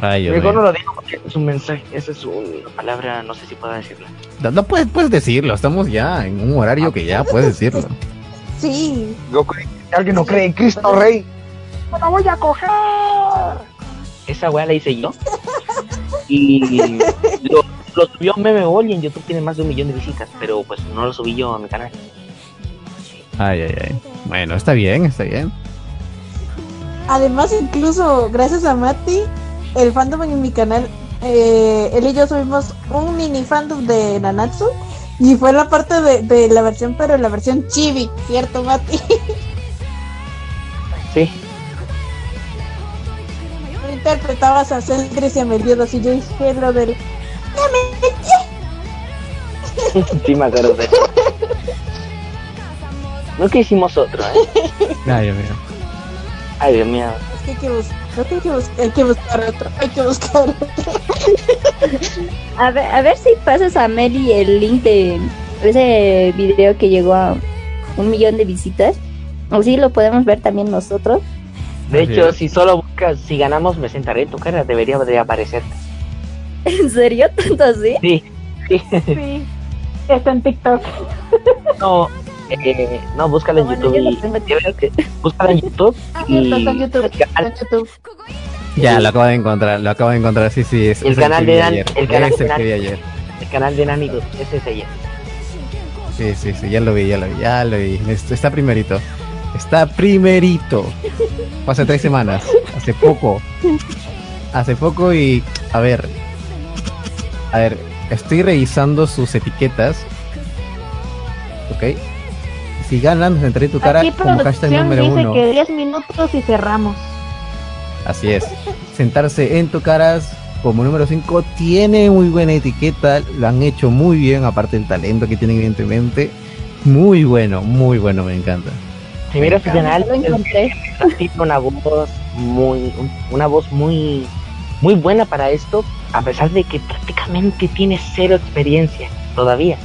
Ay, no lo digo es un mensaje, esa es una palabra, no sé si puedo decirla. No, puedes, puedes decirlo, estamos ya en un horario que ya puedes decirlo. Sí. Goku, si alguien no cree en Cristo Rey, la voy a coger. Esa weá la hice yo. Y lo, lo subió Meme Ball y en YouTube tiene más de un millón de visitas, pero pues no lo subí yo a mi canal. Ay, ay, ay. Bueno, está bien, está bien. Además, incluso gracias a Mati, el fandom en mi canal, eh, él y yo subimos un mini fandom de Nanatsu y fue la parte de, de la versión, pero la versión chibi, ¿cierto, Mati? Sí, interpretabas a Celdris y a Meliodas y yo dije lo del sí me acuerdo de No que hicimos otro, ¿eh? Ay, Dios mío. Ay, Dios mío. Es que hay que, buscar, hay que, buscar, hay que buscar otro, hay que buscar otro. a, ver, a ver si pasas a Meli el link de ese video que llegó a un millón de visitas. O si lo podemos ver también nosotros. De hecho, si solo buscas, si ganamos, me sentaré en tu cara, debería de aparecer. ¿En serio? ¿Tanto así? Sí. Sí. sí. Está en TikTok. No, eh, no, búscalo en YouTube. Y, búscalo en YouTube. Ah, en YouTube. Ya, lo acabo de encontrar, lo acabo de encontrar, sí, sí. Es, el, canal de Dan, el canal de Nani, ayer. El canal de Nani, ese es ella. Sí, sí, sí, ya lo vi, ya lo vi, ya lo vi. Está primerito. Está primerito. Hace tres semanas. Hace poco. Hace poco y. A ver. A ver. Estoy revisando sus etiquetas. Ok. Si ganan, entré tu cara como hashtag número dice uno. que 10 minutos y cerramos. Así es. Sentarse en tu caras como número 5 tiene muy buena etiqueta. Lo han hecho muy bien, aparte del talento que tienen, evidentemente. Muy bueno, muy bueno, me encanta. Si miras su canal, Lo encontré. tiene una voz muy, una voz muy, muy buena para esto, a pesar de que prácticamente tiene cero experiencia todavía.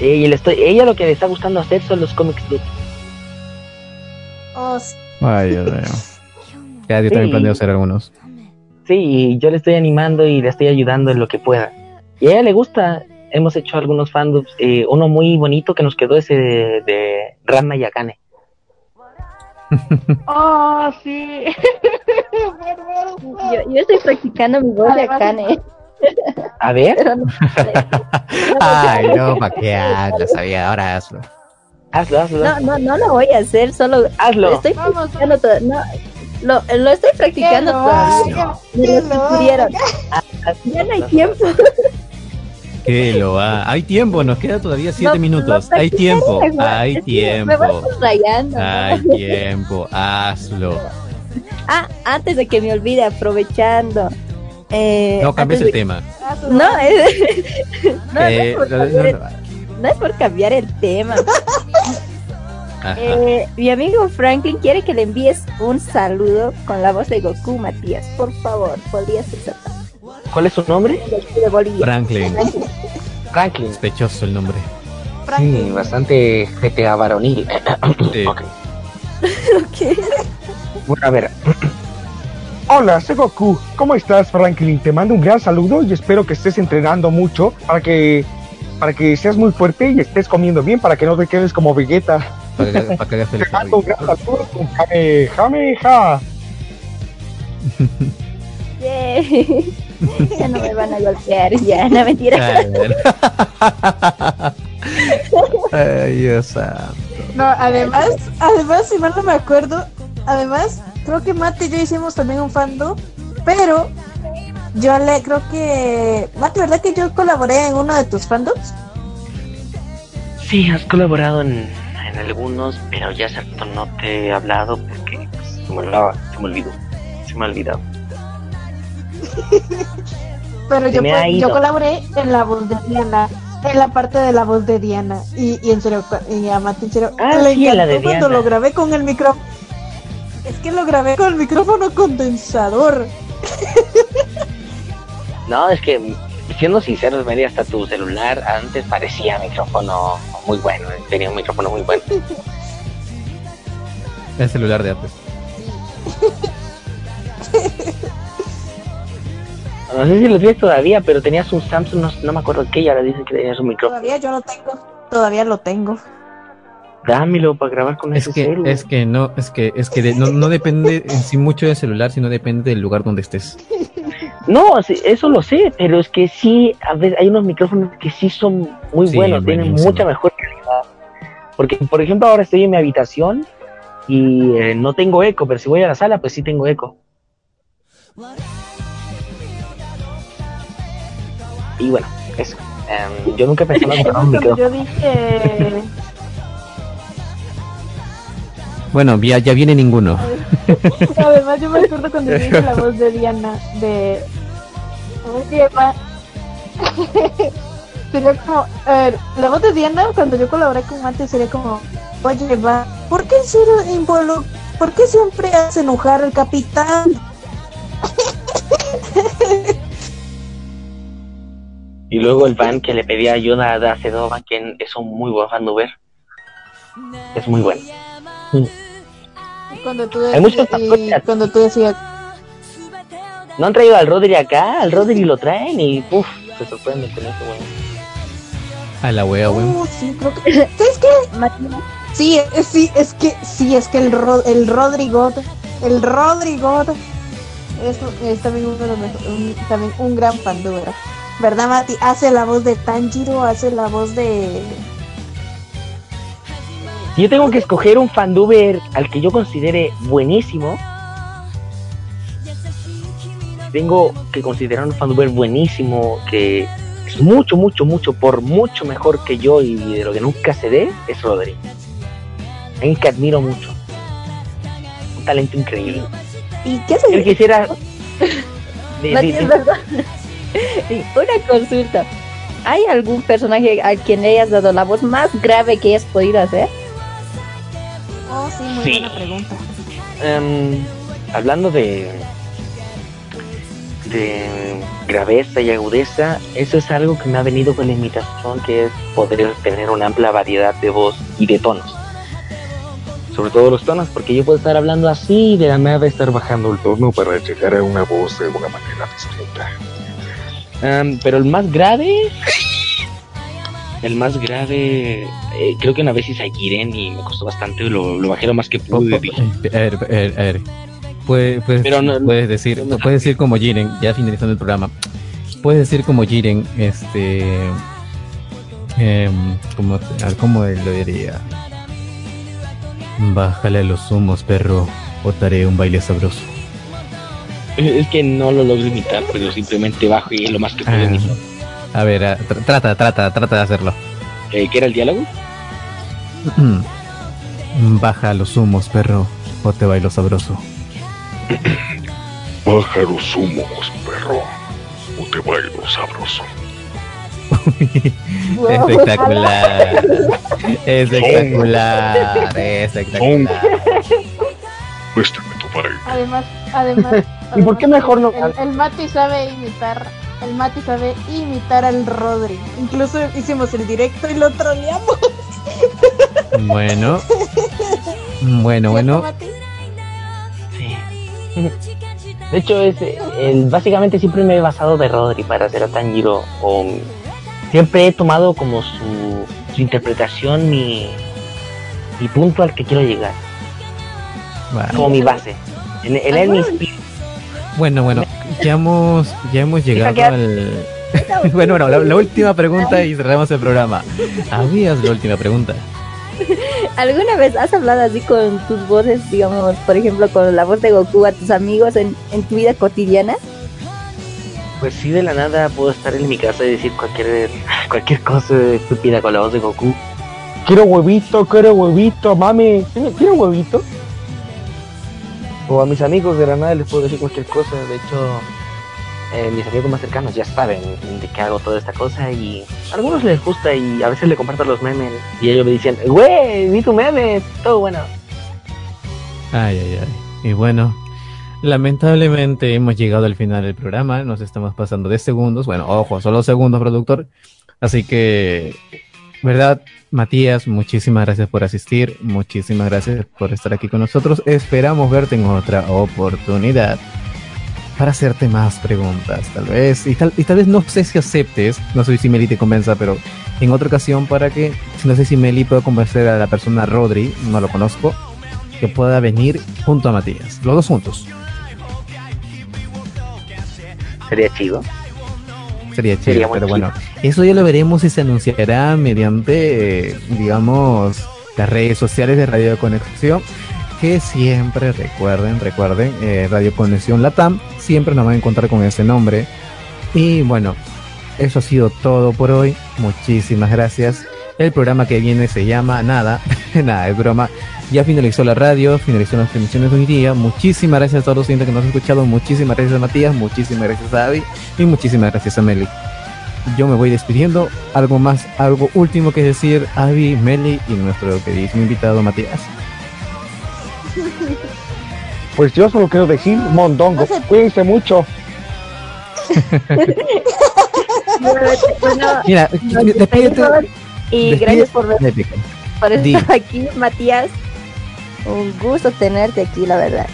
Y le estoy, ella lo que le está gustando hacer son los cómics book. Oh, sí. Ay, Dios mío. Ya, yo también Sí. planeo hacer algunos. Sí, y yo le estoy animando y le estoy ayudando en lo que pueda. Y a ella le gusta. Hemos hecho algunos fandoms. eh, uno muy bonito que nos quedó ese de, de Ranma y Akane. Oh, sí. Yo, yo estoy practicando mi voz de Akane. A ver, no. Ay, no, ¿para qué hablas? Sabía, ahora hazlo. hazlo, hazlo. No, no, no lo voy a hacer, solo Hazlo. estoy Vamos, practicando todo. No, lo, lo estoy practicando lo todavía. Me lo lo sugirieron. Ya no hay tiempo. Que lo va. Hay tiempo, nos queda todavía siete No, minutos. no Hay tiempo, hay que Me voy tiempo. rayando. Hay tiempo, hazlo. Ah, antes de que me olvide, aprovechando. Eh, No cambies el tema. No, es, no, no Eh, es por no, no, cambiar el- no. no es por cambiar el tema. Eh, mi amigo Franklin quiere que le envíes un saludo con la voz de Goku, Matías. Por favor, podrías aceptar. ¿Cuál es su nombre? De Bolivia. Franklin, Franklin. sospechoso el nombre. Sí, bastante GTA varonil. Sí. Ok. Ok. Bueno, a ver, Hola, soy Goku. ¿Cómo estás, Franklin? Te mando un gran saludo y espero que estés entrenando mucho para que para que seas muy fuerte y estés comiendo bien para que no te quedes como Vegeta. Para que, para que Te mando un gran saludo con Jame, Jame, ja. Yay. ya no me van a golpear, ya, no mentira. Ay, Dios santo. No, además, además, si mal no me acuerdo, además, creo que Mate y yo hicimos también un fandom, pero yo le creo que. Mate, ¿verdad que yo colaboré en uno de tus fandoms? sí, has colaborado en, en algunos, pero ya hace rato no te he hablado porque pues, se, me olvidaba, se me olvidó. Se me ha olvidado. Pero Se yo, pues, yo colaboré en la voz de Diana, en la parte de la voz de Diana. Y, y en serio, y a Mate en serio, Ah, le sí, la de cuando Diana. lo grabé con el micrófono. Es que lo grabé con el micrófono condensador. No, es que siendo sinceros, media hasta tu celular antes parecía micrófono muy bueno, tenía un micrófono muy bueno. El celular de antes. No sé si lo tienes todavía, pero tenías un Samsung, no, no me acuerdo qué, y ahora dices que tenías un micrófono. Todavía yo lo tengo. Todavía lo tengo. Dámelo para grabar con Es ese que, celu. es que no, es que, es que de- no, no depende en sí mucho del celular, sino depende del lugar donde estés. No, eso lo sé, pero es que sí, a veces hay unos micrófonos que sí son muy Sí, buenos, tienen buenísimo. mucha mejor calidad. Porque, por ejemplo, ahora estoy en mi habitación y eh, no tengo eco, pero si voy a la sala, pues sí tengo eco. Y bueno, eso. Em, yo nunca en comprar un micrófono. yo dije. Bueno, ya, ya viene ninguno. Además, yo me acuerdo cuando yo dije la voz de Diana de. Oye, ma. sería como. A ver, la voz de Diana, cuando yo colaboré con Mate, sería como. Oye, va, ¿por qué, ¿por qué siempre hace enojar al capitán? Y luego el fan que le pedía ayuda a Dacedova, que es un muy buen fan de Uber. Es muy bueno. Y cuando tú, Hay muchos y cuando tú decías. No han traído al Rodri acá, al Rodri lo traen y uff, se sorprende con eso, bueno. A la wea, weón. "Oh, sí, creo que. ¿Sabes qué? Sí, es, sí, es que sí, es que el Ro- el Rodrigo, el Rodrigo es, es también uno de los mejor- un, también un gran fan de Uber. ¿Verdad, Mati? Hace la voz de Tanjiro, hace la voz de Si yo tengo que escoger un fanduber al que yo considere buenísimo, tengo que considerar un fanduber buenísimo que es mucho, mucho, mucho, por mucho mejor que yo y de lo que nunca se dé, es Rodri. Alguien que admiro mucho. Un talento increíble. ¿Y qué? Yo quisiera... Una consulta. ¿Hay algún personaje al quien le hayas dado la voz más grave que hayas podido hacer? Oh, sí, muy buena pregunta. Um, hablando de de graveza y agudeza, eso es algo que me ha venido con la imitación, que es poder tener una amplia variedad de voz y de tonos. Sobre todo los tonos, porque yo puedo estar hablando así y de la nada estar bajando el tono para llegar a una voz de una manera distinta. Um, pero el más grave, el más grave, eh, creo que una vez hice a Giren y me costó bastante, lo, lo bajé lo más que pude. A ver, a ver, a ver. Puedes, puedes, Pero no, puedes decir, no, puedes decir como Jiren, ya finalizando el programa. Puedes decir como Jiren, este, eh, como, ¿cómo lo diría? Bájale los humos, perro, o te haré un baile sabroso. Es que no lo logro imitar, pero simplemente bajo y lo más que puedo ah, A ver, a, tr trata, trata, trata de hacerlo. Eh, ¿Qué era el diálogo? Baja los humos, perro, o te bailo sabroso. Baja los humos, perro, o te bailo sabroso. espectacular. espectacular. espectacular. Baile. Además, además. ¿Y por qué mejor no? El, el Mati sabe imitar. El Mati sabe imitar al Rodri. Incluso hicimos el directo y lo troleamos. Bueno. Bueno, bueno. De hecho, es el, básicamente siempre me he basado de Rodri para hacer a Tanjiro. O, siempre he tomado como su, su interpretación mi, mi punto al que quiero llegar. Como mi base. En, en él mi Bueno, bueno, ya hemos, ya hemos llegado al. bueno, bueno, la, la, última pregunta y cerramos el programa. ¿Habías la última pregunta? ¿Alguna vez has hablado así con tus voces, digamos, por ejemplo, con la voz de Goku a tus amigos en, en tu vida cotidiana? Pues sí, de la nada puedo estar en mi casa y decir cualquier, cualquier cosa estúpida con la voz de Goku. Quiero huevito, quiero huevito, mami. ¿Quiero huevito? O a mis amigos de la les puedo decir cualquier cosa. De hecho, eh, mis amigos más cercanos ya saben de qué hago toda esta cosa y a algunos les gusta y a veces le comparto los memes y ellos me dicen, güey, vi tu meme, todo bueno. Ay, ay, ay. Y bueno, lamentablemente hemos llegado al final del programa, nos estamos pasando de segundos, bueno, ojo, solo segundos, productor. Así que, ¿verdad? Matías, muchísimas gracias por asistir, muchísimas gracias por estar aquí con nosotros. Esperamos verte en otra oportunidad para hacerte más preguntas, tal vez. Y tal, y tal vez no sé si aceptes, no sé si Meli te convenza, pero en otra ocasión para que, no sé si Meli puede convencer a la persona Rodri, no lo conozco, que pueda venir junto a Matías, los dos juntos. Sería chido. Sería chido, Sería pero bueno, eso ya lo veremos y se anunciará mediante, digamos, las redes sociales de Radio Conexión que siempre recuerden, recuerden, eh, Radio Conexión Latam, siempre nos van a encontrar con ese nombre. Y bueno, eso ha sido todo por hoy. Muchísimas gracias. El programa que viene se llama Nada, nada, es broma. Ya finalizó la radio, finalizó las transmisiones de hoy día. Muchísimas gracias a todos los clientes que nos han escuchado. Muchísimas gracias a Matías, muchísimas gracias a Avi y muchísimas gracias a Meli. Yo me voy despidiendo. Algo más, algo último que decir, Avi, Meli y nuestro queridísimo invitado Matías. Pues yo solo quiero decir, Mondongo, cuídense mucho. Mira, despídete. Y gracias por, ver, por estar aquí, Matías. Un gusto tenerte aquí, la verdad.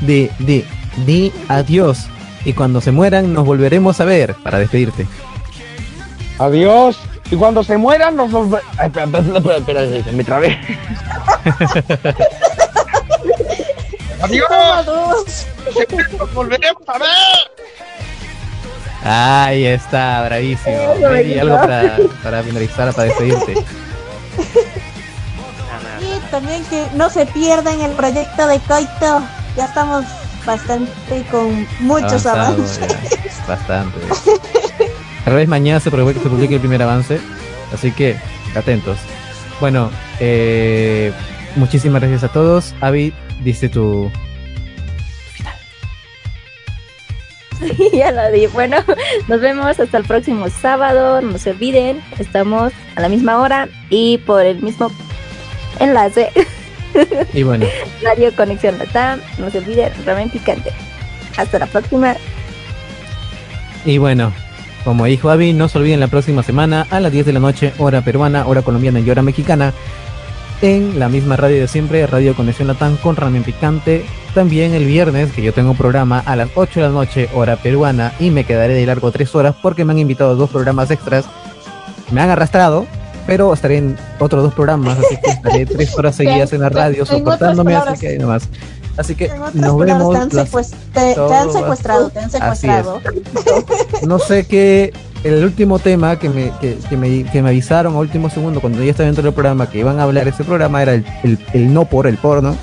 Di, di, di adiós. Y cuando se mueran, nos volveremos a ver para despedirte. Adiós. Y cuando se mueran, nos volveremos. Espera, espera, espera, me trabé. ¡Adiós! ¡Nos volveremos a ver! Ahí está, bravísimo. Mary, algo para, para finalizar, para despedirte. también que no se pierdan el proyecto de Coito. Ya estamos bastante con muchos avances. bastante. Tal vez mañana se publique el primer avance, así que atentos. Bueno, eh, muchísimas gracias a todos. Avi, dice tu ya lo di. Bueno, nos vemos hasta el próximo sábado. No se olviden, estamos a la misma hora y por el mismo enlace. Y bueno. Radio Conexión Latam. No se olviden, Ramen Picante. Hasta la próxima. Y bueno, como dijo Avi, no se olviden la próxima semana a las 10 de la noche, hora peruana, hora colombiana y hora mexicana, en la misma radio de siempre, Radio Conexión Latam con Ramen Picante. También el viernes, que yo tengo programa a las 8 de la noche, hora peruana, y me quedaré de largo 3 horas porque me han invitado a dos programas extras. Me han arrastrado, pero estaré en otros dos programas, así que estaré 3 horas seguidas en la radio soportándome, así que ahí nomás. Así que nos vemos. Te han, secuestrado, te han secuestrado. No sé qué. El último tema que me, que, me, que me avisaron a último segundo cuando ya estaba dentro del programa que iban a hablar ese programa era el, el, el no por el porno.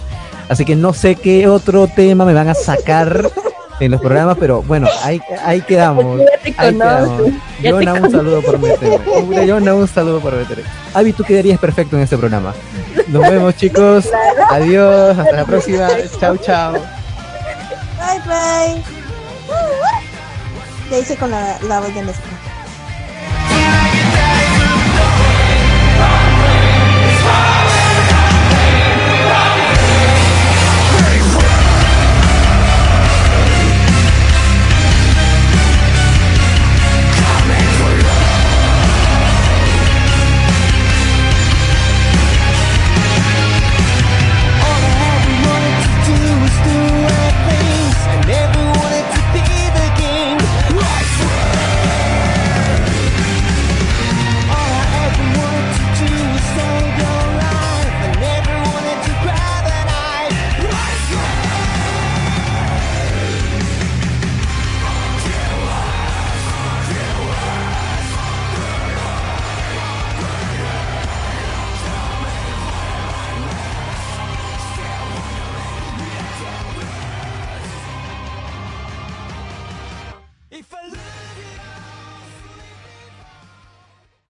Así que no sé qué otro tema me van a sacar en los programas, pero bueno, ahí, ahí quedamos. Ahí quedamos. Yona, un saludo por meterme. Yona, un saludo por meterme. Avi, tú quedarías perfecto en este programa. Nos vemos, chicos. Adiós. Hasta la próxima. Chao, chao. Bye, bye. Ya hice con la, la voz de